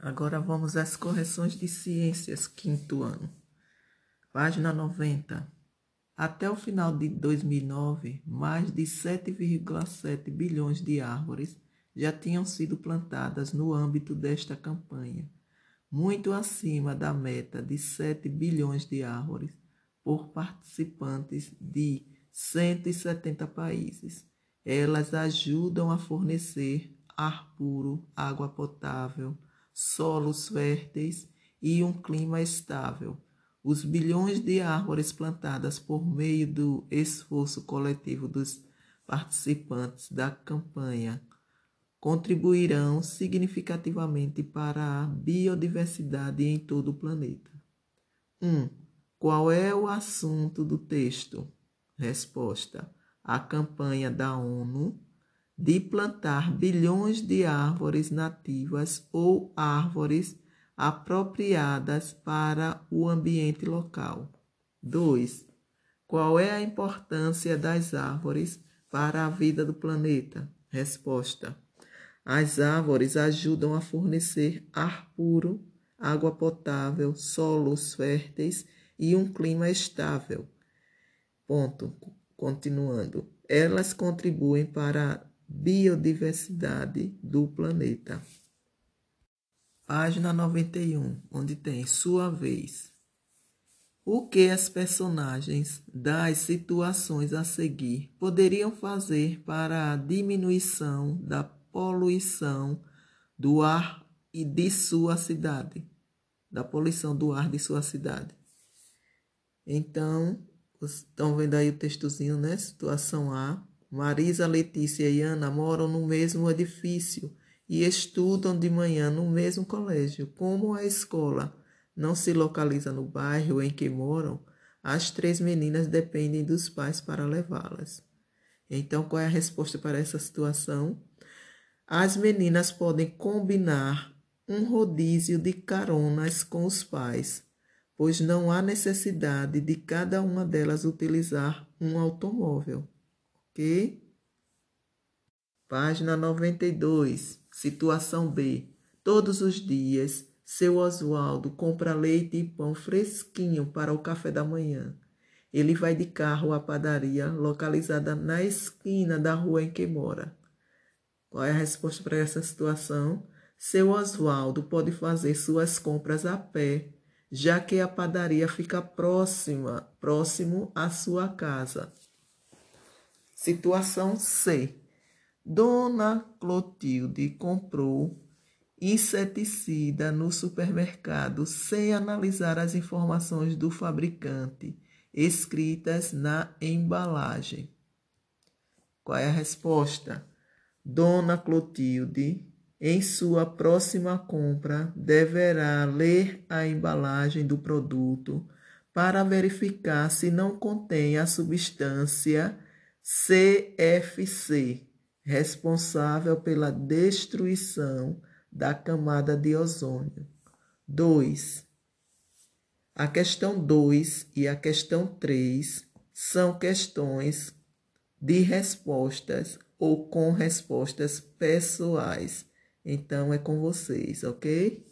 Agora vamos às correções de ciências, quinto ano. Página 90. Até o final de 2009, mais de 7,7 bilhões de árvores já tinham sido plantadas no âmbito desta campanha, muito acima da meta de 7 bilhões de árvores por participantes de 170 países. Elas ajudam a fornecer ar puro, água potável, solos férteis e um clima estável. Os bilhões de árvores plantadas por meio do esforço coletivo dos participantes da campanha contribuirão significativamente para a biodiversidade em todo o planeta. 1. Um, qual é o assunto do texto? Resposta: a campanha da ONU de plantar bilhões de árvores nativas ou árvores apropriadas para o ambiente local. 2. Qual é a importância das árvores para a vida do planeta? Resposta: As árvores ajudam a fornecer ar puro, água potável, solos férteis e um clima estável. Ponto. Continuando. Elas contribuem para biodiversidade do planeta. Página 91, onde tem sua vez. O que as personagens das situações a seguir poderiam fazer para a diminuição da poluição do ar e de sua cidade? Da poluição do ar de sua cidade. Então, estão vendo aí o textozinho, né? Situação A. Marisa, Letícia e Ana moram no mesmo edifício e estudam de manhã no mesmo colégio. Como a escola não se localiza no bairro em que moram, as três meninas dependem dos pais para levá-las. Então, qual é a resposta para essa situação? As meninas podem combinar um rodízio de caronas com os pais, pois não há necessidade de cada uma delas utilizar um automóvel ok? Página 92, situação B. Todos os dias, seu Oswaldo compra leite e pão fresquinho para o café da manhã. Ele vai de carro à padaria localizada na esquina da rua em que mora. Qual é a resposta para essa situação? Seu Oswaldo pode fazer suas compras a pé, já que a padaria fica próxima, próximo à sua casa. Situação C. Dona Clotilde comprou inseticida no supermercado sem analisar as informações do fabricante escritas na embalagem. Qual é a resposta? Dona Clotilde, em sua próxima compra, deverá ler a embalagem do produto para verificar se não contém a substância CFC, responsável pela destruição da camada de ozônio. 2. A questão 2 e a questão 3 são questões de respostas ou com respostas pessoais. Então é com vocês, ok?